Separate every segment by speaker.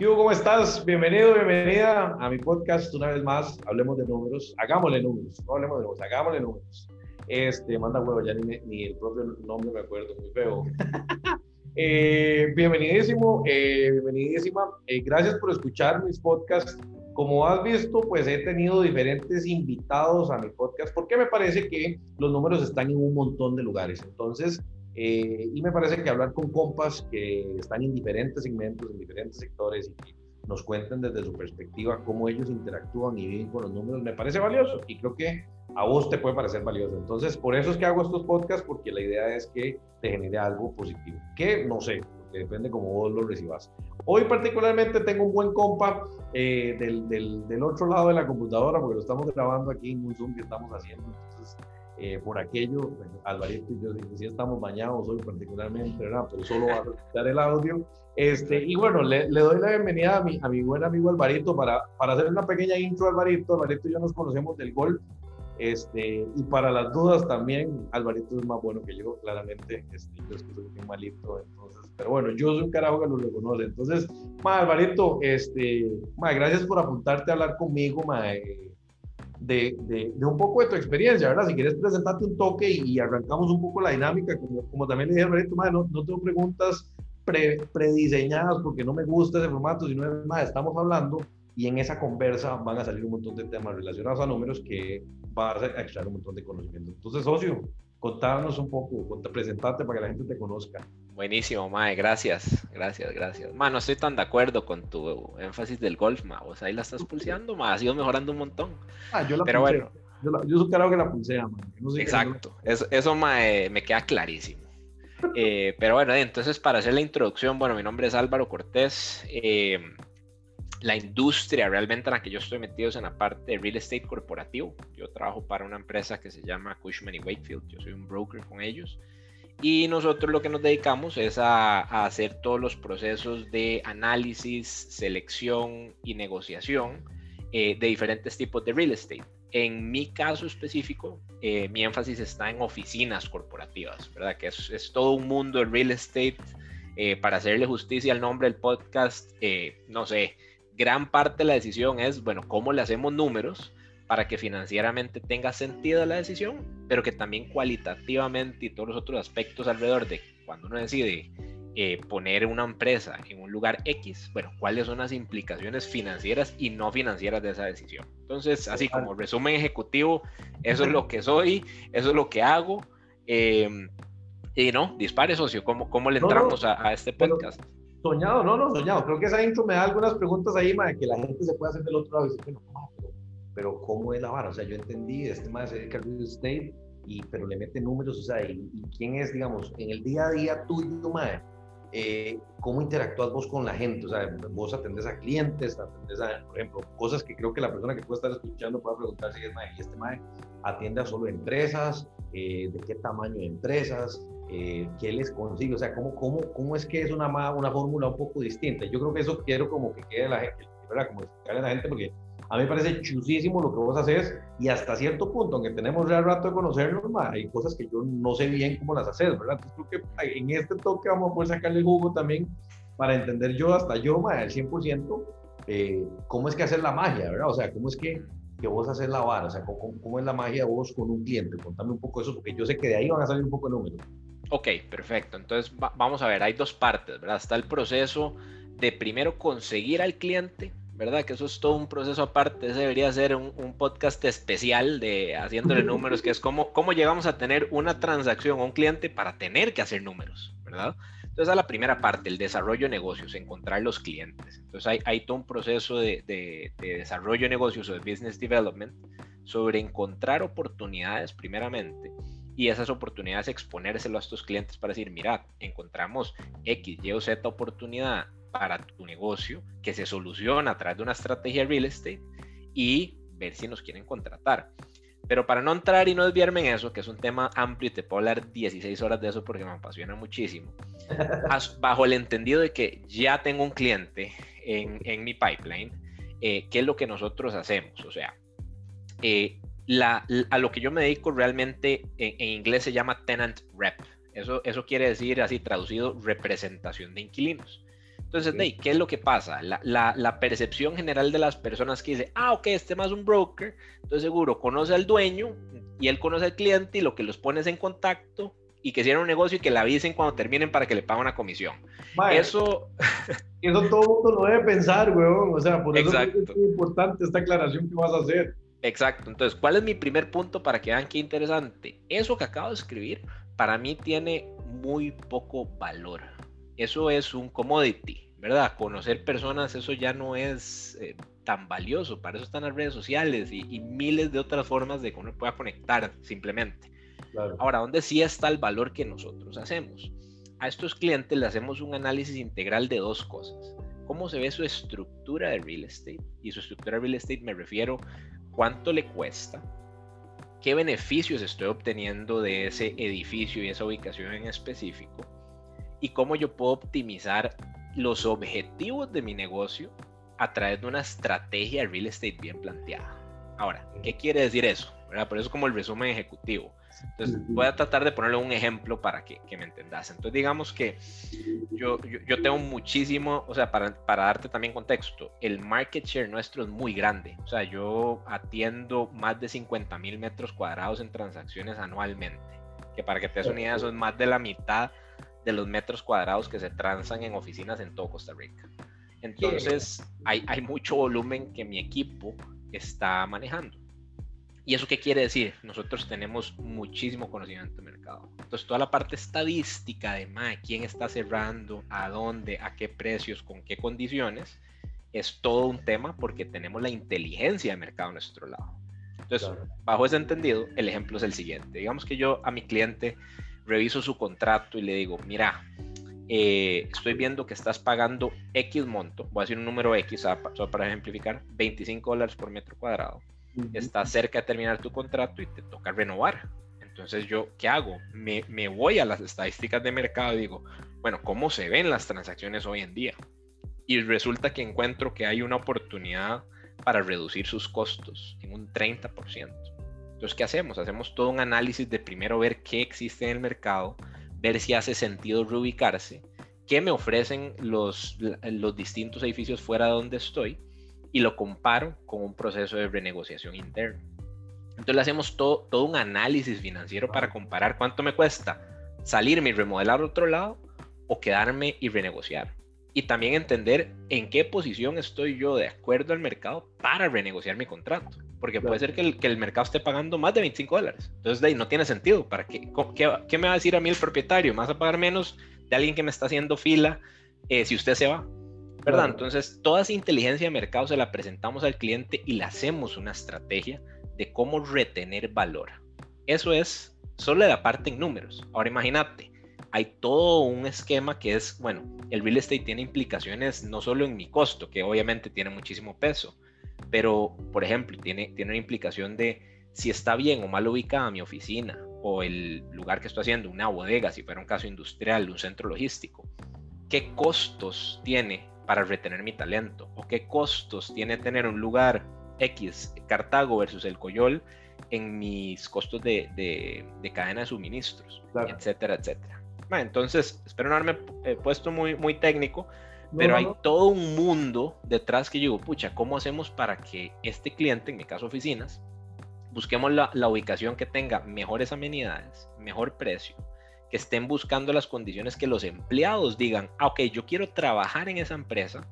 Speaker 1: ¿Qué ¿Cómo estás? Bienvenido, bienvenida a mi podcast una vez más. Hablemos de números. Hagámosle números. No hablemos de números, hagámosle números. Este, manda huevo, ya ni, ni el propio nombre me acuerdo, muy feo. eh, bienvenidísimo, eh, bienvenidísima. Eh, gracias por escuchar mis podcasts. Como has visto, pues he tenido diferentes invitados a mi podcast porque me parece que los números están en un montón de lugares. Entonces, eh, y me parece que hablar con compas que están en diferentes segmentos, en diferentes sectores y que nos cuenten desde su perspectiva cómo ellos interactúan y viven con los números, me parece valioso y creo que a vos te puede parecer valioso. Entonces, por eso es que hago estos podcasts, porque la idea es que te genere algo positivo, que no sé, depende cómo vos lo recibas. Hoy particularmente tengo un buen compa eh, del, del, del, otro lado de la computadora, porque lo estamos grabando aquí en un Zoom que estamos haciendo. Entonces, eh, por aquello, Alvarito y yo sí estamos bañados hoy particularmente, ¿verdad? pero solo va a escuchar el audio. Este, y bueno, le, le, doy la bienvenida a mi, a mi buen amigo Alvarito para, para hacer una pequeña intro Alvarito. Alvarito y yo nos conocemos del golf. Este, y para las dudas también, Alvarito es más bueno que yo, claramente. Este, yo es que soy muy malito, entonces, pero bueno, yo soy un carajo que lo reconoce. Entonces, ma, Alvarito, este, ma, gracias por apuntarte a hablar conmigo, ma, eh, de, de, de, un poco de tu experiencia, ¿verdad? Si quieres presentarte un toque y, y arrancamos un poco la dinámica, como, como también le dije a Alvarito, no, no tengo preguntas pre, prediseñadas porque no me gusta ese formato, sino es más, estamos hablando y en esa conversa van a salir un montón de temas relacionados a números que vas a extraer un montón de conocimiento. Entonces, socio, contarnos un poco, presentarte para que la gente te conozca.
Speaker 2: Buenísimo, Mae, gracias, gracias, gracias. Ma, no estoy tan de acuerdo con tu énfasis del golf, Ma, o sea, ahí la estás pulseando, Ma, has ido mejorando un montón.
Speaker 1: Ah, yo la
Speaker 2: Pero bueno.
Speaker 1: Yo, la, yo soy que la pulsea, man. No sé
Speaker 2: Exacto, eso, eso mae, me queda clarísimo. Eh, pero bueno, entonces para hacer la introducción, bueno, mi nombre es Álvaro Cortés. Eh, la industria realmente en la que yo estoy metido es en la parte de real estate corporativo. Yo trabajo para una empresa que se llama Cushman y Wakefield. Yo soy un broker con ellos. Y nosotros lo que nos dedicamos es a, hacer todos los procesos de análisis, selección y negociación eh, de diferentes tipos de real estate. En mi caso específico, eh, mi énfasis está en oficinas corporativas, ¿verdad? Que es, todo un mundo de real estate. Eh, para hacerle justicia al nombre del podcast, no sé, gran parte de la decisión es, bueno, cómo le hacemos números para que financieramente tenga sentido la decisión, pero que también cualitativamente y todos los otros aspectos alrededor de cuando uno decide eh, poner una empresa en un lugar X, bueno, cuáles son las implicaciones financieras y no financieras de esa decisión. Entonces, así como resumen ejecutivo, eso es lo que soy, eso es lo que hago. Eh, y no, dispare, socio, ¿cómo, cómo le entramos no, no, a, a, este podcast?
Speaker 1: Soñado, no, no, soñado. Creo que esa intro me da algunas preguntas ahí, ma, que la gente se puede hacer del otro lado y decir, bueno, pero, ¿cómo es la vara? O sea, yo entendí, este más se dedica al real estate, y, pero le mete números, o sea, y, y, quién es, digamos, en el día a día tuyo, madre, eh, cómo interactúas vos con la gente, o sea, vos atendés a clientes, atendés a, por ejemplo, cosas que creo que la persona que puede estar escuchando puede preguntar si es, madre, y este madre atiende a solo empresas, eh, de qué tamaño de empresas, eh, qué les consigue, o sea, cómo, cómo, cómo es que es una, una fórmula un poco distinta. Yo creo que eso quiero como que quede la gente, ¿verdad? Como explicarle a la gente, porque a mí me parece chusísimo lo que vos haces y hasta cierto punto, aunque tenemos ya rato de conocernos, ma, hay cosas que yo no sé bien cómo las haces, ¿verdad? Entonces creo que en este toque vamos a poder sacarle jugo también para entender yo, hasta yo, ma, al 100%, eh, cómo es que hacer la magia, ¿verdad? O sea, cómo es que, que vos haces la vara, o sea, cómo, cómo es la magia vos con un cliente. Contame un poco eso, porque yo sé que de ahí van a salir un poco de números.
Speaker 2: Ok, perfecto. Entonces va, vamos a ver, hay dos partes, ¿verdad? Está el proceso de primero conseguir al cliente, ¿verdad? Que eso es todo un proceso aparte. Ese debería ser un, un podcast especial de haciéndole números, que es cómo, cómo llegamos a tener una transacción a un cliente para tener que hacer números, ¿verdad? Entonces, a la primera parte, el desarrollo de negocios, encontrar los clientes. Entonces, hay, hay todo un proceso de, de, de desarrollo de negocios o de business development sobre encontrar oportunidades, primeramente, y esas oportunidades exponérselo a estos clientes para decir, mira, encontramos X, Y o Z oportunidad para tu negocio que se soluciona a través de una estrategia real estate y ver si nos quieren contratar. Pero para no entrar y no desviarme en eso, que es un tema amplio y te puedo hablar 16 horas de eso porque me apasiona muchísimo, bajo el entendido de que ya tengo un cliente en, en mi pipeline, eh, ¿qué es lo que nosotros hacemos? O sea, eh, la, a lo que yo me dedico realmente en, en, inglés se llama tenant rep. Eso, eso quiere decir, así traducido, representación de inquilinos. Entonces, ¿qué es lo que pasa? La, la, la, percepción general de las personas que dice, ah, ok, este más un broker, entonces seguro conoce al dueño y él conoce al cliente y lo que los pones en contacto y que cierren un negocio y que le avisen cuando terminen para que le paguen una comisión. eso...
Speaker 1: eso todo el mundo lo debe pensar, weón. O sea, por eso es muy importante esta aclaración que vas a hacer.
Speaker 2: Exacto. Entonces, ¿cuál es mi primer punto para que vean qué interesante? Eso que acabo de escribir, para mí tiene muy poco valor. Eso es un commodity, ¿verdad? Conocer personas, eso ya no es eh, tan valioso. Para eso están las redes sociales y, y, miles de otras formas de que uno pueda conectar simplemente. Ahora, ¿dónde sí está el valor que nosotros hacemos? A estos clientes le hacemos un análisis integral de dos cosas. ¿Cómo se ve su estructura de real estate? Y su estructura de real estate me refiero cuánto le cuesta, qué beneficios estoy obteniendo de ese edificio y esa ubicación en específico, y cómo yo puedo optimizar los objetivos de mi negocio a través de una estrategia de real estate bien planteada. Ahora, ¿qué quiere decir eso? Por eso es como el resumen ejecutivo. Entonces, voy a tratar de ponerle un ejemplo para que, que me entendas. Entonces, digamos que yo, yo, tengo muchísimo, o sea, para, para, darte también contexto, el market share nuestro es muy grande. O sea, yo atiendo más de 50 mil metros cuadrados en transacciones anualmente. Que para que te des una idea, eso es más de la mitad de los metros cuadrados que se transan en oficinas en todo Costa Rica. Entonces, hay, hay mucho volumen que mi equipo está manejando. ¿Y eso qué quiere decir? Nosotros tenemos muchísimo conocimiento de mercado. Entonces, toda la parte estadística de quién está cerrando, a dónde, a qué precios, con qué condiciones, es todo un tema porque tenemos la inteligencia de mercado a nuestro lado. Entonces, bajo ese entendido, el ejemplo es el siguiente. Digamos que yo a mi cliente reviso su contrato y le digo, mira, eh, estoy viendo que estás pagando X monto, voy a decir un número X, solo para ejemplificar, 25 dólares por metro cuadrado estás cerca de terminar tu contrato y te toca renovar. Entonces yo, ¿qué hago? Me, me, voy a las estadísticas de mercado y digo, bueno, ¿cómo se ven las transacciones hoy en día? Y resulta que encuentro que hay una oportunidad para reducir sus costos en un 30%. Entonces, ¿qué hacemos? Hacemos todo un análisis de primero ver qué existe en el mercado, ver si hace sentido reubicarse, qué me ofrecen los, los distintos edificios fuera de donde estoy y lo comparo con un proceso de renegociación interna. Entonces le hacemos todo, todo un análisis financiero para comparar cuánto me cuesta salirme y remodelar otro lado o quedarme y renegociar. Y también entender en qué posición estoy yo de acuerdo al mercado para renegociar mi contrato. Porque puede ser que el, que el mercado esté pagando más de 25 dólares. Entonces de ahí no tiene sentido. ¿Para qué, qué, qué, me va a decir a mí el propietario? ¿Me vas a pagar menos de alguien que me está haciendo fila eh, si usted se va? ¿verdad? Entonces, toda esa inteligencia de mercado se la presentamos al cliente y le hacemos una estrategia de cómo retener valor. Eso es solo la parte en números. Ahora imagínate, hay todo un esquema que es, bueno, el real estate tiene implicaciones no solo en mi costo, que obviamente tiene muchísimo peso, pero, por ejemplo, tiene, tiene una implicación de si está bien o mal ubicada mi oficina o el lugar que estoy haciendo, una bodega, si fuera un caso industrial, un centro logístico. ¿Qué costos tiene para retener mi talento? ¿O qué costos tiene tener un lugar X, Cartago versus el Coyol, en mis costos de, de, cadena de suministros, etcétera, etcétera? entonces, espero no haberme eh, puesto muy, muy técnico, pero hay todo un mundo detrás que yo digo, pucha, ¿cómo hacemos para que este cliente, en mi caso oficinas, busquemos la, la ubicación que tenga mejores amenidades, mejor precio, que estén buscando las condiciones que los empleados digan, ah, ok, yo quiero trabajar en esa empresa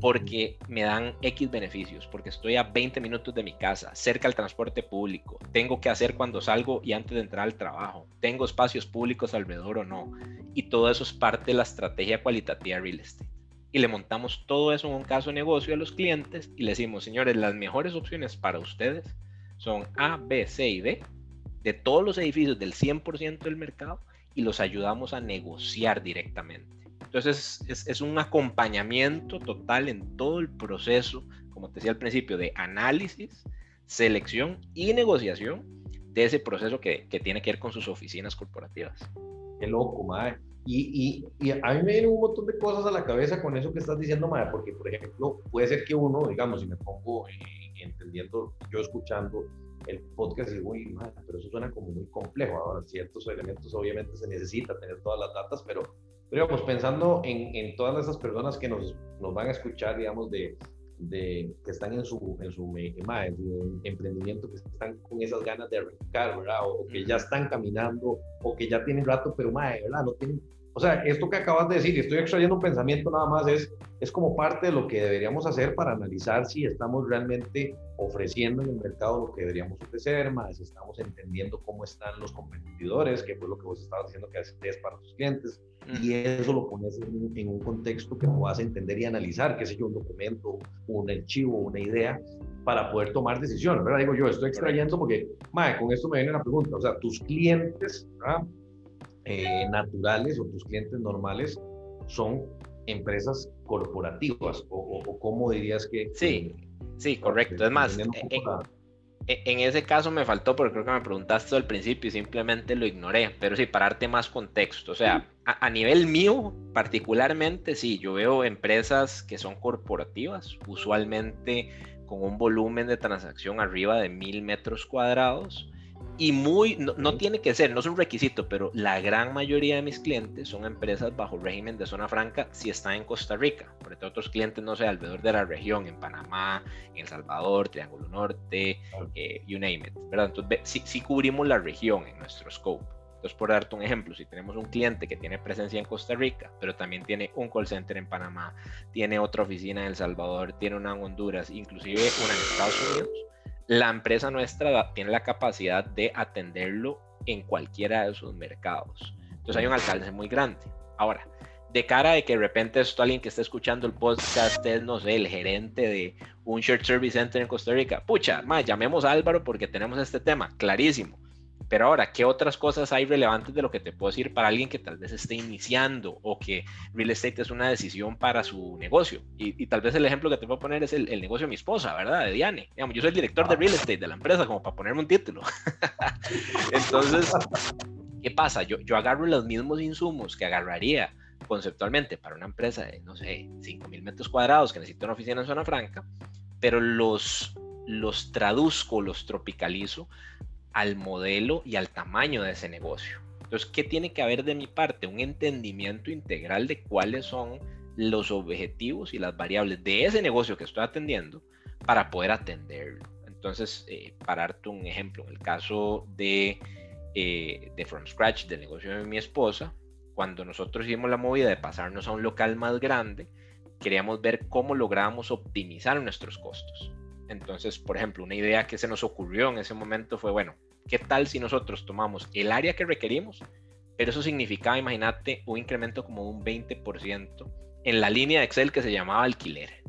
Speaker 2: porque me dan X beneficios, porque estoy a 20 minutos de mi casa, cerca al transporte público, tengo que hacer cuando salgo y antes de entrar al trabajo, tengo espacios públicos alrededor o no, y todo eso es parte de la estrategia cualitativa real estate. Y le montamos todo eso en un caso de negocio a los clientes y le decimos, señores, las mejores opciones para ustedes son A, B, C y D de todos los edificios del 100% del mercado y los ayudamos a negociar directamente. Entonces es, un acompañamiento total en todo el proceso, como te decía al principio, de análisis, selección y negociación de ese proceso que, tiene que ver con sus oficinas corporativas.
Speaker 1: Qué loco, madre. Y, y, a mí me vienen un montón de cosas a la cabeza con eso que estás diciendo, madre, porque, por ejemplo, puede ser que uno, digamos, si me pongo entendiendo, yo escuchando, el podcast es muy, pero eso suena como muy complejo. Ahora, ciertos elementos obviamente se necesita tener todas las datas, pero Pero digamos, pensando en, en todas esas personas que nos, nos van a escuchar, digamos, de, de, que están en su, en su, en su emprendimiento, que están con esas ganas de arrancar, ¿verdad? O que ya están caminando, o que ya tienen rato, pero, madre, ¿verdad? No tienen o sea, esto que acabas de decir, y estoy extrayendo un pensamiento nada más, es, es como parte de lo que deberíamos hacer para analizar si estamos realmente ofreciendo en el mercado lo que deberíamos ofrecer, más si estamos entendiendo cómo están los competidores, que fue lo que vos estabas diciendo que es para tus clientes, y eso lo pones en, un contexto que vas a entender y analizar, qué sé yo, un documento, un archivo, una idea, para poder tomar decisiones, ¿verdad? Digo yo, estoy extrayendo porque, madre, con esto me viene la pregunta, o sea, tus clientes, ¿verdad? Eh, naturales o tus clientes normales son empresas corporativas o, o, cómo dirías que...
Speaker 2: Sí, sí, correcto. Es más, eh, eh, en, ese caso me faltó porque creo que me preguntaste al principio y simplemente lo ignoré, pero sí, para darte más contexto. O sea, a, a, nivel mío particularmente, sí, yo veo empresas que son corporativas, usualmente con un volumen de transacción arriba de mil metros cuadrados y muy, no, tiene que ser, no es un requisito, pero la gran mayoría de mis clientes son empresas bajo régimen de zona franca si están en Costa Rica. Por otros clientes, no sé, alrededor de la región, en Panamá, en El Salvador, Triángulo Norte, eh, you name it, ¿verdad? Entonces, sí, cubrimos la región en nuestro scope. Entonces, por darte un ejemplo, si tenemos un cliente que tiene presencia en Costa Rica, pero también tiene un call center en Panamá, tiene otra oficina en El Salvador, tiene una en Honduras, inclusive una en Estados Unidos, la empresa nuestra tiene la capacidad de atenderlo en cualquiera de sus mercados. Entonces hay un alcance muy grande. Ahora, de cara de que de repente esto alguien que está escuchando el podcast es, no sé, el gerente de un Shared Service Center en Costa Rica, pucha, ma, llamemos a Álvaro porque tenemos este tema, clarísimo. Pero ahora, ¿qué otras cosas hay relevantes de lo que te puedo decir para alguien que tal vez esté iniciando o que real estate es una decisión para su negocio? Y, tal vez el ejemplo que te puedo poner es el, negocio de mi esposa, ¿verdad? De Diane. Digamos, yo soy el director de real estate de la empresa, como para ponerme un título. Entonces, ¿qué pasa? Yo, yo agarro los mismos insumos que agarraría conceptualmente para una empresa de, no sé, 5 mil metros cuadrados que necesita una oficina en zona franca, pero los, los traduzco, los tropicalizo al modelo y al tamaño de ese negocio. Entonces, ¿qué tiene que haber de mi parte? Un entendimiento integral de cuáles son los objetivos y las variables de ese negocio que estoy atendiendo para poder atenderlo. Entonces, eh, para darte un ejemplo, en el caso de, eh, de From Scratch, del negocio de mi esposa, cuando nosotros hicimos la movida de pasarnos a un local más grande, queríamos ver cómo lográbamos optimizar nuestros costos. Entonces, por ejemplo, una idea que se nos ocurrió en ese momento fue, bueno, ¿qué tal si nosotros tomamos el área que requerimos? Pero eso significaba, imagínate, un incremento como un 20% en la línea de Excel que se llamaba alquiler.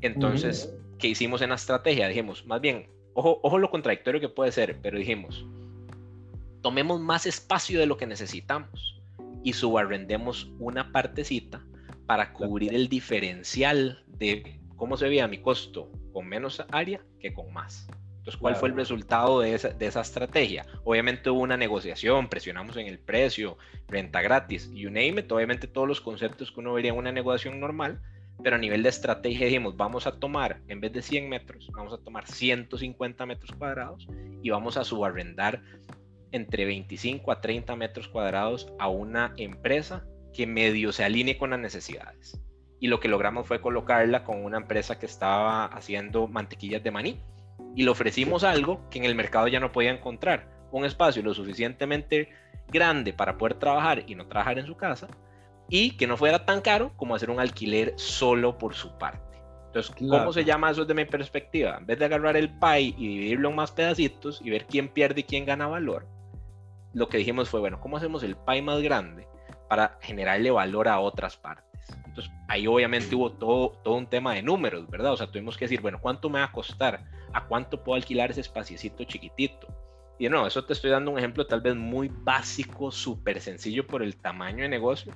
Speaker 2: Entonces, ¿qué hicimos en la estrategia? Dijimos, más bien, ojo, ojo lo contradictorio que puede ser, pero dijimos, tomemos más espacio de lo que necesitamos y subarrendemos una partecita para cubrir el diferencial de cómo se veía mi costo con menos área que con más. Entonces, ¿cuál fue el resultado de esa, de esa, estrategia? Obviamente hubo una negociación, presionamos en el precio, renta gratis, you name it, obviamente todos los conceptos que uno vería en una negociación normal, pero a nivel de estrategia dijimos, vamos a tomar, en vez de 100 metros, vamos a tomar 150 metros cuadrados y vamos a subarrendar entre 25 a 30 metros cuadrados a una empresa que medio se alinee con las necesidades y lo que logramos fue colocarla con una empresa que estaba haciendo mantequillas de maní y le ofrecimos algo que en el mercado ya no podía encontrar, un espacio lo suficientemente grande para poder trabajar y no trabajar en su casa y que no fuera tan caro como hacer un alquiler solo por su parte. Entonces, ¿cómo se llama eso desde mi perspectiva? En vez de agarrar el pie y dividirlo en más pedacitos y ver quién pierde y quién gana valor, lo que dijimos fue, bueno, ¿cómo hacemos el pie más grande para generarle valor a otras partes? Entonces, ahí obviamente hubo todo, todo un tema de números, ¿verdad? O sea, tuvimos que decir, bueno, ¿cuánto me va a costar? ¿A cuánto puedo alquilar ese espaciecito chiquitito? Y no, eso te estoy dando un ejemplo tal vez muy básico, súper sencillo por el tamaño de negocio,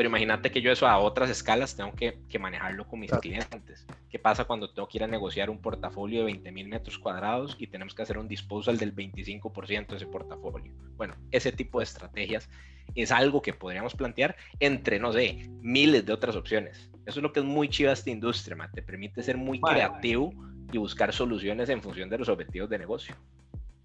Speaker 2: pero imagínate que yo eso a otras escalas tengo que, manejarlo con mis clientes. ¿Qué pasa cuando tengo que ir a negociar un portafolio de 20 mil metros cuadrados y tenemos que hacer un disposal del 25% de ese portafolio? Bueno, ese tipo de estrategias es algo que podríamos plantear entre, no sé, miles de otras opciones. Eso es lo que es muy chiva esta industria, te permite ser muy creativo y buscar soluciones en función de los objetivos de negocio.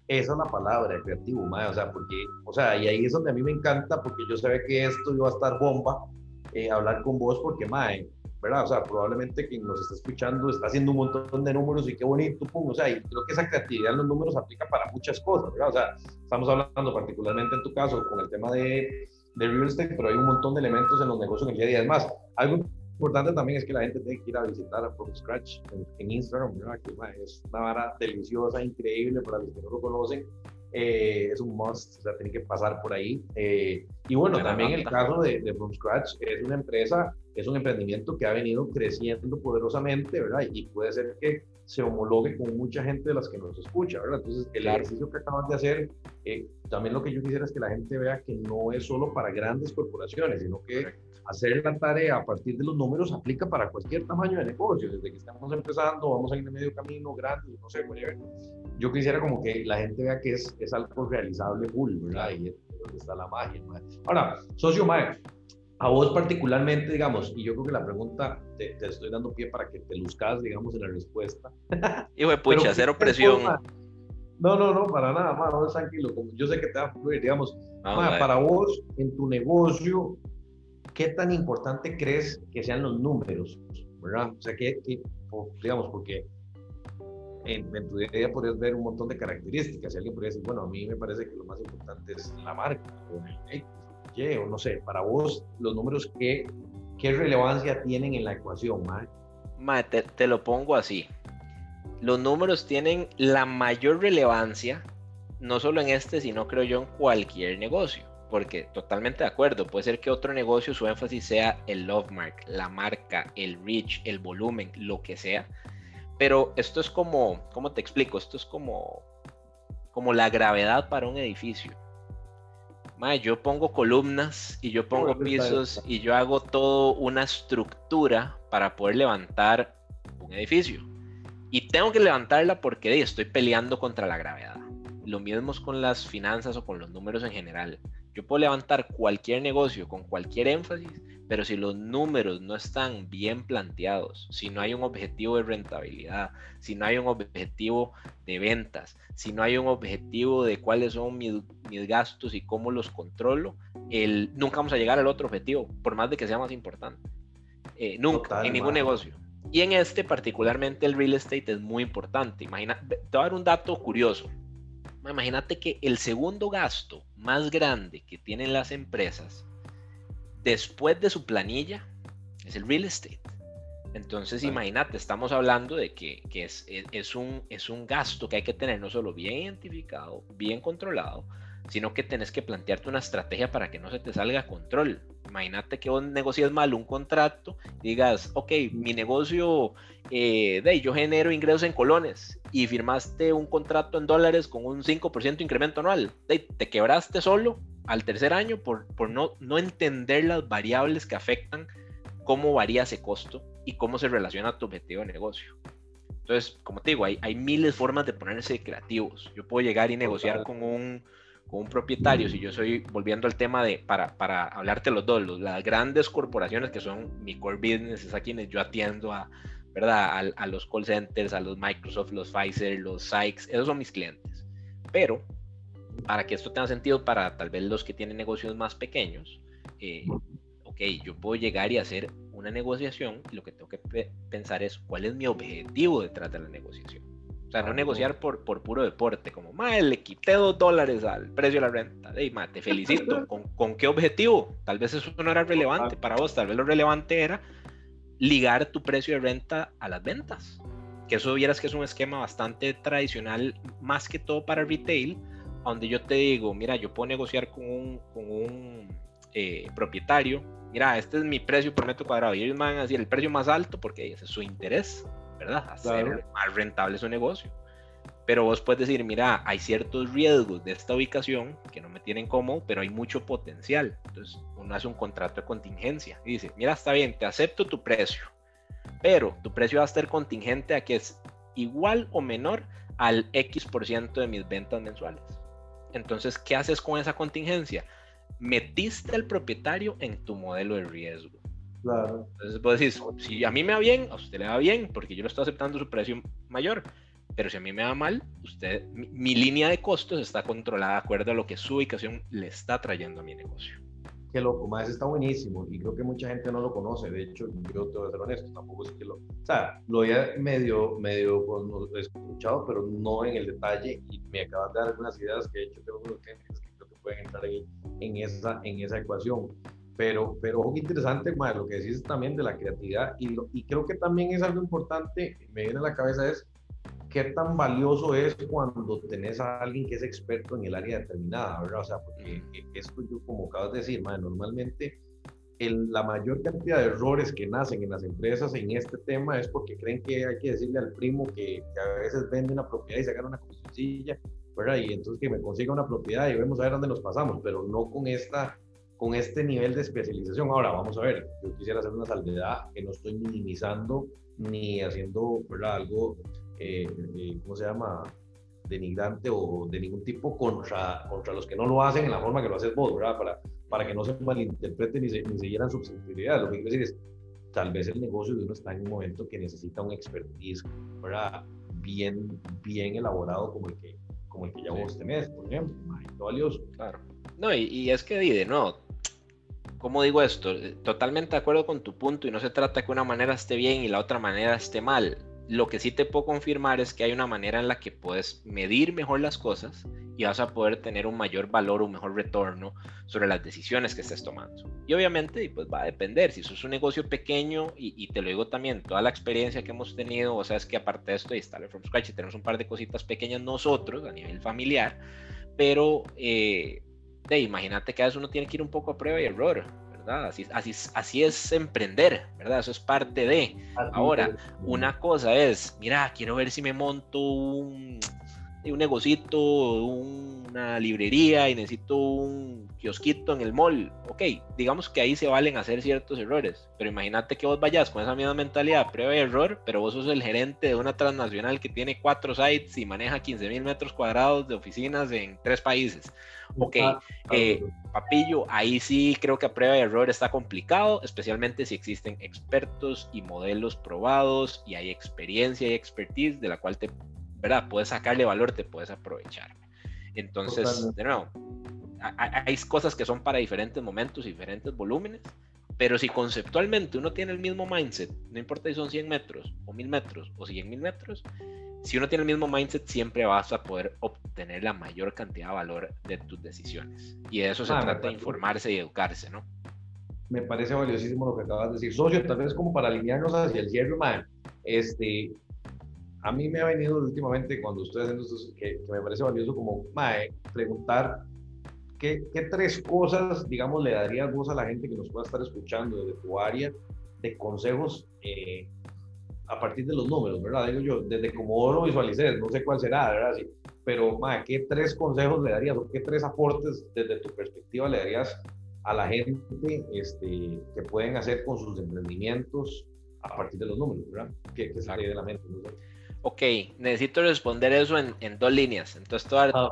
Speaker 1: Esa es la palabra, creativo, mae, o sea, porque, o sea, y ahí es donde a mí me encanta, porque yo sé que esto iba a estar bomba, eh, hablar con vos, porque, mae, ¿verdad? O sea, probablemente quien nos está escuchando está haciendo un montón de números y qué bonito, pum, o sea, y creo que esa creatividad en los números aplica para muchas cosas, ¿verdad? O sea, estamos hablando particularmente en tu caso con el tema de, de real estate, pero hay un montón de elementos en los negocios en el día a día. Es más, algo importante también es que la gente tiene que ir a visitar a From Scratch en, Instagram, ¿verdad? que es una vara deliciosa, increíble para los que no lo conocen. Eh, es un must, o sea, tiene que pasar por ahí. Eh, y bueno, también el caso de, de, From Scratch es una empresa, es un emprendimiento que ha venido creciendo poderosamente, ¿verdad? Y puede ser que se homologue con mucha gente de las que nos escucha, ¿verdad? Entonces, el ejercicio que acabas de hacer, eh, también lo que yo quisiera es que la gente vea que no es solo para grandes corporaciones, sino que hacer la tarea a partir de los números aplica para cualquier tamaño de negocio, desde que estamos empezando, vamos a ir de medio camino, grande, no sé, whatever. Yo quisiera como que la gente vea que es, es algo realizable full, ¿verdad? Y es donde está la magia. Ahora, socio Mae, a vos particularmente, digamos, y yo creo que la pregunta te, te, estoy dando pie para que te luzcas, digamos, en la respuesta.
Speaker 2: Hijo de pucha, cero presión.
Speaker 1: No, no, no, para nada, más, no tranquilo. Yo sé que te va a fluir, digamos, para vos, en tu negocio, ¿qué tan importante crees que sean los números? ¿Verdad? O sea, que, digamos, porque en, tu idea podrías ver un montón de características. Y alguien podría decir, bueno, a mí me parece que lo más importante es la marca, o el O no sé, para vos, los números, ¿qué, qué relevancia tienen en la ecuación,
Speaker 2: Mae? te, te lo pongo así. Los números tienen la mayor relevancia, no solo en este, sino creo yo en cualquier negocio porque totalmente de acuerdo, puede ser que otro negocio su énfasis sea el love mark, la marca, el reach, el volumen, lo que sea, pero esto es como, ¿cómo te explico? Esto es como, como la gravedad para un edificio. Yo pongo columnas y yo pongo pisos y yo hago todo una estructura para poder levantar un edificio. Y tengo que levantarla porque estoy peleando contra la gravedad. Lo mismo es con las finanzas o con los números en general. Yo puedo levantar cualquier negocio con cualquier énfasis, pero si los números no están bien planteados, si no hay un objetivo de rentabilidad, si no hay un objetivo de ventas, si no hay un objetivo de cuáles son mis, gastos y cómo los controlo, el, nunca vamos a llegar al otro objetivo, por más de que sea más importante. Eh, nunca, en ningún negocio. Y en este particularmente el real estate es muy importante. Imagina, te voy a dar un dato curioso. Imagínate que el segundo gasto más grande que tienen las empresas después de su planilla es el real estate. Entonces, imagínate, estamos hablando de que, es, es, un, es un gasto que hay que tener no solo bien identificado, bien controlado, sino que tenés que plantearte una estrategia para que no se te salga a control. Imagínate que vos negocias mal un contrato, digas, ok, mi negocio, eh, de yo genero ingresos en colones y firmaste un contrato en dólares con un 5% incremento anual. De, te quebraste solo al tercer año por, por no, no entender las variables que afectan cómo varía ese costo y cómo se relaciona a tu objetivo de negocio. Entonces, como te digo, hay, hay miles de formas de ponerse creativos. Yo puedo llegar y negociar con un con un propietario, si yo soy, volviendo al tema de, para, para hablarte los dos, las grandes corporaciones que son mi core business, es a quienes yo atiendo a, ¿verdad? A, los call centers, a los Microsoft, los Pfizer, los Sykes, esos son mis clientes. Pero para que esto tenga sentido para tal vez los que tienen negocios más pequeños, eh, ok, yo puedo llegar y hacer una negociación y lo que tengo que pensar es cuál es mi objetivo detrás de la negociación. O sea, no negociar por, por puro deporte, como, madre, le quité dos dólares al precio de la renta. Ey, ma, te felicito. ¿Con, ¿Con, qué objetivo? Tal vez eso no era relevante para vos, tal vez lo relevante era ligar tu precio de renta a las ventas. Que eso vieras que es un esquema bastante tradicional, más que todo para retail, donde yo te digo, mira, yo puedo negociar con un, con un eh, propietario, mira, este es mi precio por metro cuadrado, y ellos van a decir el precio más alto porque ese es su interés ¿verdad? Hacer más rentable su negocio. Pero vos puedes decir, mira, hay ciertos riesgos de esta ubicación que no me tienen cómodo, pero hay mucho potencial. Entonces uno hace un contrato de contingencia y dice, mira, está bien, te acepto tu precio, pero tu precio va a estar contingente a que es igual o menor al X por ciento de mis ventas mensuales. Entonces, ¿qué haces con esa contingencia? Metiste al propietario en tu modelo de riesgo. Entonces vos decís, si a mí me va bien, a usted le va bien, porque yo lo estoy aceptando su precio mayor. pero si a mí me va mal, usted, mi, línea de costos está controlada de acuerdo a lo que su ubicación le está trayendo a mi negocio.
Speaker 1: Qué loco, más está buenísimo y creo que mucha gente no lo conoce. De hecho, yo te voy a ser honesto, tampoco es que lo. O sea, lo había medio, medio escuchado, pero no en el detalle y me acabas de dar algunas ideas que de hecho tengo unos clientes que creo que pueden entrar ahí en esa, en esa ecuación. Pero, pero ojo, interesante, más lo que decís también de la creatividad y, y creo que también es algo importante, me viene a la cabeza es qué tan valioso es cuando tenés a alguien que es experto en el área determinada, ¿verdad? O sea, porque esto yo como acabas de decir, man, normalmente el, la mayor cantidad de errores que nacen en las empresas en este tema es porque creen que hay que decirle al primo que, que a veces vende una propiedad y se gana una comisioncilla, ¿verdad? Y entonces que me consiga una propiedad y vemos a ver dónde nos pasamos, pero no con esta con este nivel de especialización. Ahora, vamos a ver, yo quisiera hacer una salvedad que no estoy minimizando ni haciendo ¿verdad? algo eh, eh, ¿cómo se llama? denigrante o de ningún tipo contra, contra los que no lo hacen en la forma que lo haces vos, ¿verdad? Para, para que no se malinterpreten ni se, ni se hieran susceptibilidades. Lo que quiero decir es, tal vez el negocio de uno está en un momento que necesita un expertise, ¿verdad? Bien, bien elaborado como el que, como el que ya vos tenés, por ejemplo. valioso.
Speaker 2: Claro. No, y, y es que, de no, ¿cómo digo esto? Totalmente de acuerdo con tu punto y no se trata que una manera esté bien y la otra manera esté mal. Lo que sí te puedo confirmar es que hay una manera en la que puedes medir mejor las cosas y vas a poder tener un mayor valor, un mejor retorno sobre las decisiones que estés tomando. Y obviamente pues va a depender, si sos un negocio pequeño y, te lo digo también, toda la experiencia que hemos tenido, o sea, es que aparte de esto y Installer from Scratch tenemos un par de cositas pequeñas nosotros a nivel familiar, pero eh, imagínate que a veces uno tiene que ir un poco a prueba y error Así, así, así es emprender, ¿verdad? Eso es parte de. Ahora, una cosa es, mira, quiero ver si me monto un, un negocito, una librería y necesito un kiosquito en el mall. Ok, digamos que ahí se valen hacer ciertos errores, pero imagínate que vos vayas con esa misma mentalidad, prueba y error, pero vos sos el gerente de una transnacional que tiene cuatro sites y maneja 15 mil metros cuadrados de oficinas en tres países. Ok, eh, papillo, ahí sí creo que a prueba y error está complicado, especialmente si existen expertos y modelos probados y hay experiencia y expertise de la cual te ¿verdad? Puedes sacarle valor, te puedes aprovechar. Entonces, de nuevo, hay cosas que son para diferentes momentos diferentes volúmenes, pero si conceptualmente uno tiene el mismo mindset, no importa si son 100 metros o 1000 metros o 100 mil metros, si uno tiene el mismo mindset, siempre vas a poder obtener la mayor cantidad de valor de tus decisiones. Y de eso se ah, trata de informarse y educarse, ¿no?
Speaker 1: Me parece valiosísimo lo que acabas de decir. Socio, tal vez como para alinearnos hacia el cierre, man, este, a mí me ha venido últimamente cuando ustedes haciendo esto, que, me parece valioso como mae, preguntar ¿qué, ¿qué, tres cosas, digamos, le darías vos a la gente que nos pueda estar escuchando desde tu área de consejos eh, a partir de los números, ¿verdad? Digo yo, desde como lo visualices, no sé cuál será, ¿verdad? Sí, pero, mae, ¿qué tres consejos le darías o qué tres aportes desde tu perspectiva le darías a la gente este, que pueden hacer con sus emprendimientos a partir de los números, ¿verdad? ¿Qué, qué sale de la mente? ¿no?
Speaker 2: Ok, necesito responder eso en, en dos líneas. Entonces, ah.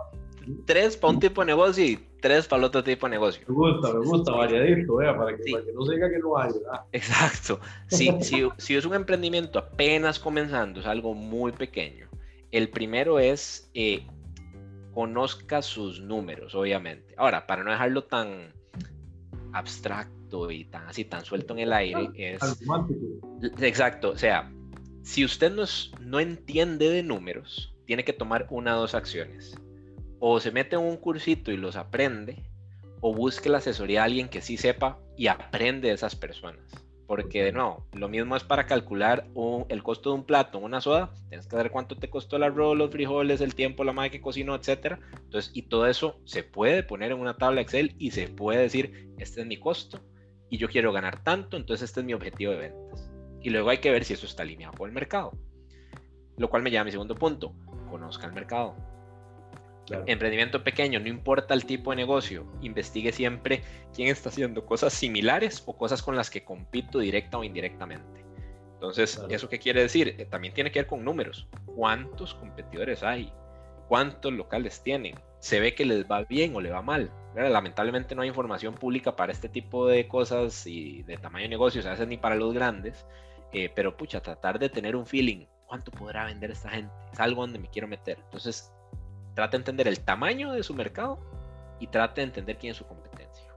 Speaker 2: tres para un tipo de negocio y tres para el otro tipo de negocio.
Speaker 1: Me gusta, me gusta, variadito, para, que, para, que, no se diga que no hay.
Speaker 2: Exacto. Si, es un emprendimiento apenas comenzando, es algo muy pequeño. El primero es eh, conozca sus números, obviamente. Ahora, para no dejarlo tan abstracto y tan así, tan suelto en el aire, es... Exacto, o sea, si usted no, no entiende de números, tiene que tomar una o dos acciones. O se mete en un cursito y los aprende, o busque la asesoría de alguien que sí sepa y aprende de esas personas. Porque de nuevo, lo mismo es para calcular el costo de un plato, una soda, tienes que saber cuánto te costó el arroz, los frijoles, el tiempo, la madre que cocinó, etcétera. Entonces, y todo eso se puede poner en una tabla Excel y se puede decir, este es mi costo y yo quiero ganar tanto, entonces este es mi objetivo de ventas. Y luego hay que ver si eso está alineado con el mercado. Lo cual me lleva a mi segundo punto. Conozca el mercado. Emprendimiento pequeño, no importa el tipo de negocio, investigue siempre quién está haciendo cosas similares o cosas con las que compito directa o indirectamente. Entonces, ¿eso qué quiere decir? Eh, también tiene que ver con números. ¿Cuántos competidores hay? ¿Cuántos locales tienen? ¿Se ve que les va bien o le va mal? Lamentablemente no hay información pública para este tipo de cosas y de tamaño de negocios, a veces ni para los grandes. Eh, pero pucha, tratar de tener un feeling ¿cuánto podrá vender esta gente? Es algo donde me quiero meter. Entonces, trata de entender el tamaño de su mercado y trata de entender quién es su competencia.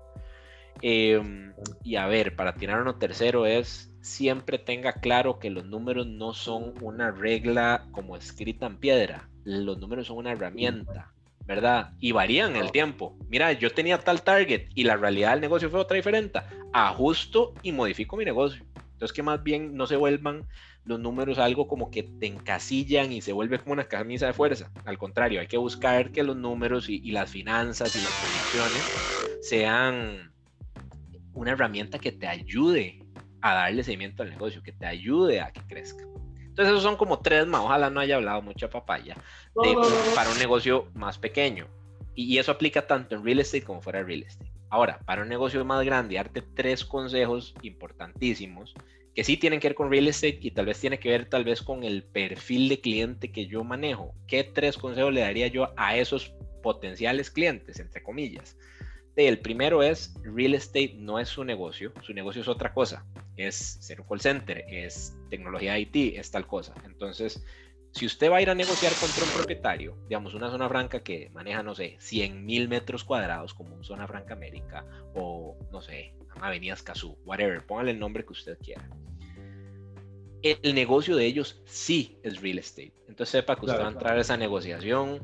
Speaker 2: Em, y a ver, para tirar uno tercero es siempre tenga claro que los números no son una regla como escrita en piedra. Los números son una herramienta, ¿verdad? Y varían el tiempo. Mira, yo tenía tal target y la realidad del negocio fue otra diferente. Ajusto y modifico mi negocio. Entonces que más bien no se vuelvan los números algo como que te encasillan y se vuelve como una camisa de fuerza. Al contrario, hay que buscar que los números y, las finanzas y las condiciones sean una herramienta que te ayude a darle seguimiento al negocio, que te ayude a que crezca. Entonces esos son como tres más. Ojalá no haya hablado mucha papaya para un negocio más pequeño. Y, y eso aplica tanto en real estate como fuera de real estate. Ahora, para un negocio más grande, darte tres consejos importantísimos que sí tienen que ver con real estate y tal vez tiene que ver tal vez con el perfil de cliente que yo manejo. ¿Qué tres consejos le daría yo a esos potenciales clientes, entre comillas? El primero es, real estate no es su negocio, su negocio es otra cosa, es ser un call center, es tecnología IT, es tal cosa. Entonces, si usted va a ir a negociar contra un propietario, digamos, una zona franca que maneja, no sé, 100 mil metros cuadrados, como un zona franca América, o no sé, Avenida Escazú, whatever, póngale el nombre que usted quiera. El negocio de ellos sí es real estate. Entonces sepa que usted va a entrar a esa negociación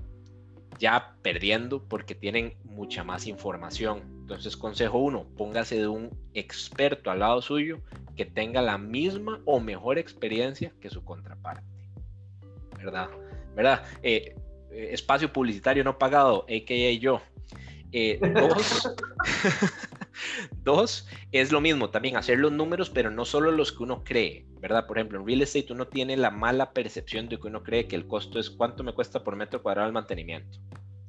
Speaker 2: ya perdiendo porque tienen mucha más información. Entonces, consejo uno, póngase de un experto al lado suyo que tenga la misma o mejor experiencia que su contraparte. ¿Verdad? ¿Verdad? Eh, eh, espacio publicitario no pagado, a.k.a. yo. Eh, dos, dos, es lo mismo también, hacer los números, pero no solo los que uno cree, ¿verdad? Por ejemplo, en real estate uno tiene la mala percepción de que uno cree que el costo es cuánto me cuesta por metro cuadrado el mantenimiento.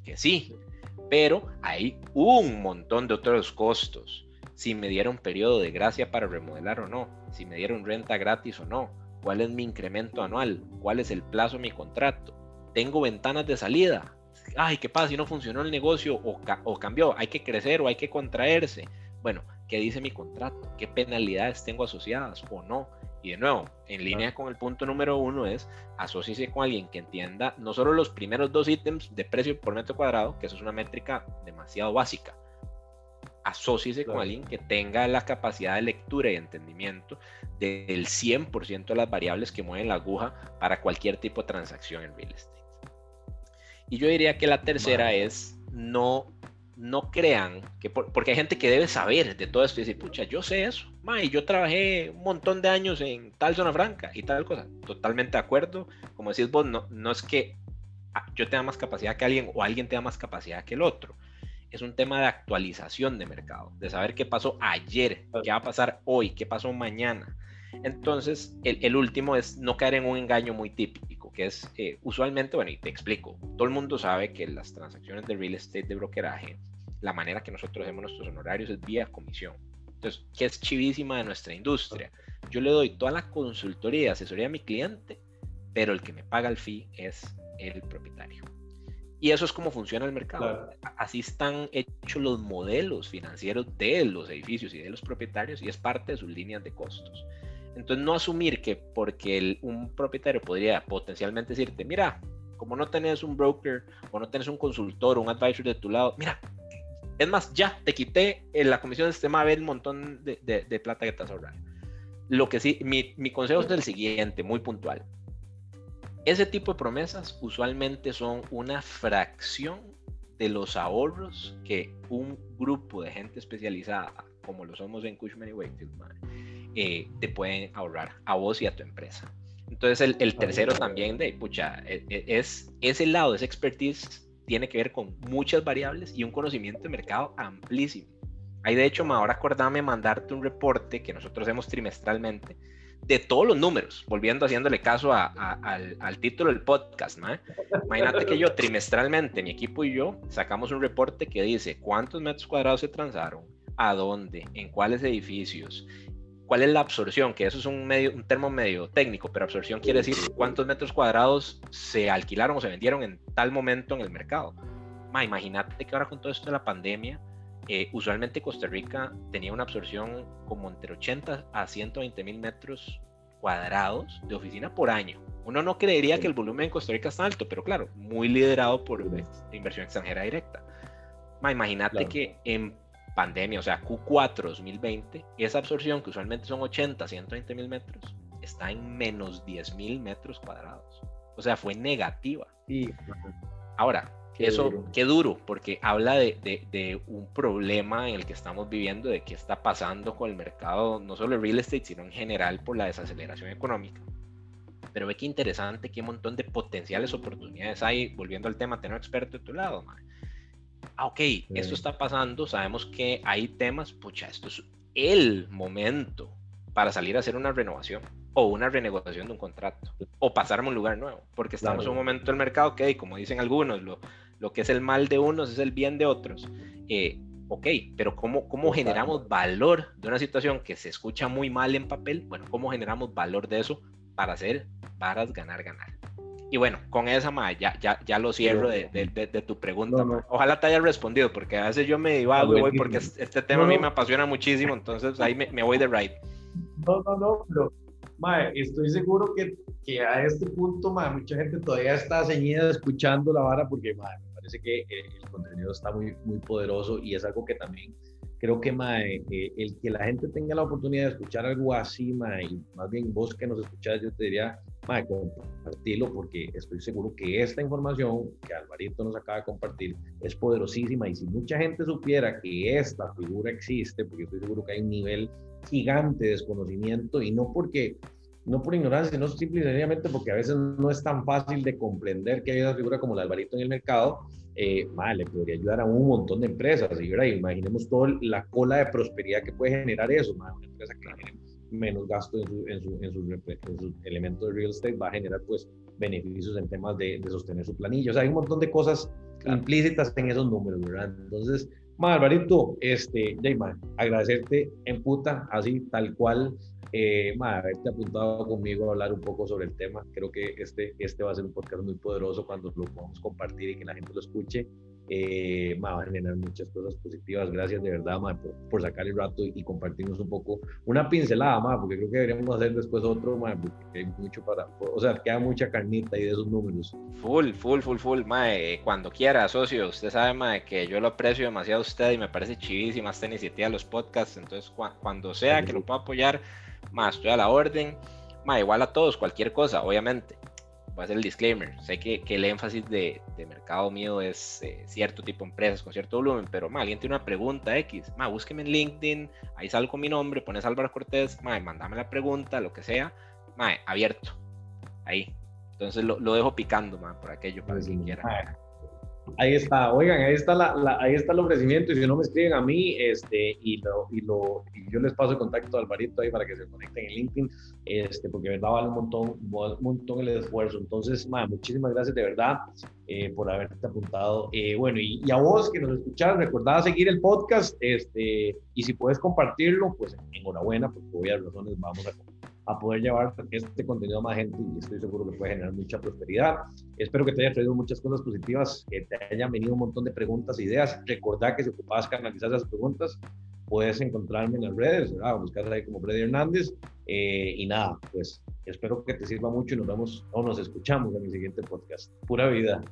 Speaker 2: Que sí, pero hay un montón de otros costos. Si me dieron periodo de gracia para remodelar o no, si me dieron renta gratis o no, cuál es mi incremento anual, cuál es el plazo de mi contrato, tengo ventanas de salida, ay, ¿qué pasa si no funcionó el negocio o, cambió? Hay que crecer o hay que contraerse. Bueno, ¿qué dice mi contrato? ¿Qué penalidades tengo asociadas o no? Y de nuevo, en línea con el punto número uno es asociarse con alguien que entienda no solo los primeros dos ítems de precio por metro cuadrado, que eso es una métrica demasiado básica, asóciese con alguien que tenga la capacidad de lectura y entendimiento del 100% de las variables que mueven la aguja para cualquier tipo de transacción en real estate. Y yo diría que la tercera es no, no crean que, porque hay gente que debe saber de todo esto y decir, pucha, yo sé eso, y yo trabajé un montón de años en tal zona franca y tal cosa. Totalmente de acuerdo. Como decís vos, no, no es que ah, yo tenga más capacidad que alguien o alguien tenga más capacidad que el otro es un tema de actualización de mercado, de saber qué pasó ayer, qué va a pasar hoy, qué pasó mañana. Entonces, el, último es no caer en un engaño muy típico, que es eh, usualmente, bueno, y te explico, todo el mundo sabe que las transacciones de real estate de brokeraje, la manera que nosotros hacemos nuestros honorarios es vía comisión. Entonces, ¿qué es chivísima de nuestra industria? Yo le doy toda la consultoría asesoría a mi cliente, pero el que me paga el fee es el propietario. Y eso es como funciona el mercado. Así están hechos los modelos financieros de los edificios y de los propietarios y es parte de sus líneas de costos. Entonces, no asumir que porque un propietario podría potencialmente decirte, mira, como no tenés un broker o no tenés un consultor un advisor de tu lado, mira, es más, ya te quité en la comisión de sistema a ver el montón de, de, plata que te has ahorrado. Lo que sí, mi, mi consejo es el siguiente, muy puntual. Ese tipo de promesas usualmente son una fracción de los ahorros que un grupo de gente especializada, como lo somos en Cushman y Wakefield, eh, te pueden ahorrar a vos y a tu empresa. Entonces, el, tercero también de, pucha, e, e, es, ese lado, esa expertise tiene que ver con muchas variables y un conocimiento de mercado amplísimo. Hay de hecho, ahora acordame mandarte un reporte que nosotros hacemos trimestralmente de todos los números, volviendo haciéndole caso al, título del podcast. Imagínate que yo trimestralmente, mi equipo y yo, sacamos un reporte que dice cuántos metros cuadrados se transaron, a dónde, en cuáles edificios, cuál es la absorción, que eso es un, medio, un termo medio técnico, pero absorción quiere decir cuántos metros cuadrados se alquilaron o se vendieron en tal momento en el mercado. imagínate que ahora con todo esto de la pandemia, eh, usualmente Costa Rica tenía una absorción como entre 80 a 120 mil metros cuadrados de oficina por año. Uno no creería que el volumen en Costa Rica es alto, pero claro, muy liderado por inversión extranjera directa. imagínate que en pandemia, o sea, Q4 2020, esa absorción, que usualmente son 80, 120 mil metros, está en menos 10 mil metros cuadrados. O sea, fue negativa. Sí. Ahora, eso, qué duro, porque habla de, de, un problema en el que estamos viviendo, de qué está pasando con el mercado, no solo el real estate, sino en general por la desaceleración económica. Pero ve qué interesante, qué montón de potenciales oportunidades hay, volviendo al tema, tener experto de tu lado. Man. Ah, ok, esto está pasando, sabemos que hay temas, pucha, esto es el momento para salir a hacer una renovación o una renegociación de un contrato o pasarme a un lugar nuevo, porque estamos en un momento del mercado que, como dicen algunos, lo, lo que es el mal de unos es el bien de otros. Eh, ok, pero ¿cómo, cómo generamos valor de una situación que se escucha muy mal en papel? Bueno, ¿cómo generamos valor de eso para hacer varas ganar, ganar? Y bueno, con esa, ma, ya, ya, ya lo cierro de, de, tu pregunta. Ojalá te haya respondido, porque a veces yo me divago voy porque este tema a mí me apasiona muchísimo, entonces ahí me, me voy de right.
Speaker 1: No, no, no, pero Mae, estoy seguro que, que, a este punto, mae, mucha gente todavía está ceñida escuchando la vara porque mae, me parece que eh, el, contenido está muy, muy poderoso y es algo que también creo que mae, eh, el que la gente tenga la oportunidad de escuchar algo así, mae, y más bien vos que nos escuchás, yo te diría, mae, compartirlo porque estoy seguro que esta información que Alvarito nos acaba de compartir es poderosísima y si mucha gente supiera que esta figura existe, porque estoy seguro que hay un nivel gigante de desconocimiento y no porque no por ignorancia, sino simple y sencillamente porque a veces no es tan fácil de comprender que hay una figura como el Alvarito en el mercado, eh, le podría ayudar a un montón de empresas. Y imaginemos toda la cola de prosperidad que puede generar eso. una empresa que genere menos gasto en, su, en, su, en, sus, elementos de real estate va a generar pues beneficios en temas de, de sostener su planilla. O sea, hay un montón de cosas implícitas en esos números, ¿verdad? Entonces, Ma, Alvarito, este, Jayman, agradecerte en puta, así, tal cual, eh, ma, haberte apuntado conmigo a hablar un poco sobre el tema. Creo que este, este va a ser un podcast muy poderoso cuando lo podamos compartir y que la gente lo escuche eh, va a generar muchas cosas positivas. Gracias de verdad, por, sacar el rato y, compartirnos un poco una pincelada, más porque creo que deberíamos hacer después otro, porque hay mucho para, o sea, queda mucha carnita y de esos números.
Speaker 2: Full, full, full, full, mae, cuando quiera, socio, usted sabe, mae, que yo lo aprecio demasiado a usted y me parece chivísima esta iniciativa de los podcasts, entonces cuando sea que lo pueda apoyar, más estoy a la orden, mae, igual a todos, cualquier cosa, obviamente. Voy a hacer el disclaimer, sé que, que el énfasis de, de, mercado mío es eh, cierto tipo de empresas con cierto volumen, pero ma, alguien tiene una pregunta X, ma, búsqueme en LinkedIn, ahí salgo con mi nombre, pones Álvaro Cortés, ma, mandame la pregunta, lo que sea, ma, abierto, ahí. Entonces lo, lo dejo picando, ma, por aquello, para quien quiera.
Speaker 1: Ahí está, oigan, ahí está, la, ahí está el ofrecimiento y si no me escriben a mí este, y, lo, y, lo, yo les paso el contacto a Alvarito ahí para que se conecten en LinkedIn, este, porque de verdad vale un montón, un montón el esfuerzo. Entonces, ma, muchísimas gracias de verdad eh, por haberte apuntado. Eh, bueno, y, a vos que nos escuchás, recordad seguir el podcast este, y si puedes compartirlo, pues enhorabuena, porque obvias razones vamos a a poder llevar este contenido a más gente y estoy seguro que puede generar mucha prosperidad. Espero que te haya traído muchas cosas positivas, que te hayan venido un montón de preguntas e ideas. Recordá que si ocupas canalizar esas preguntas, puedes encontrarme en las redes, ¿verdad? buscar ahí como Freddy Hernández. Eh, y nada, pues espero que te sirva mucho y nos vemos o nos escuchamos en mi siguiente podcast. Pura vida.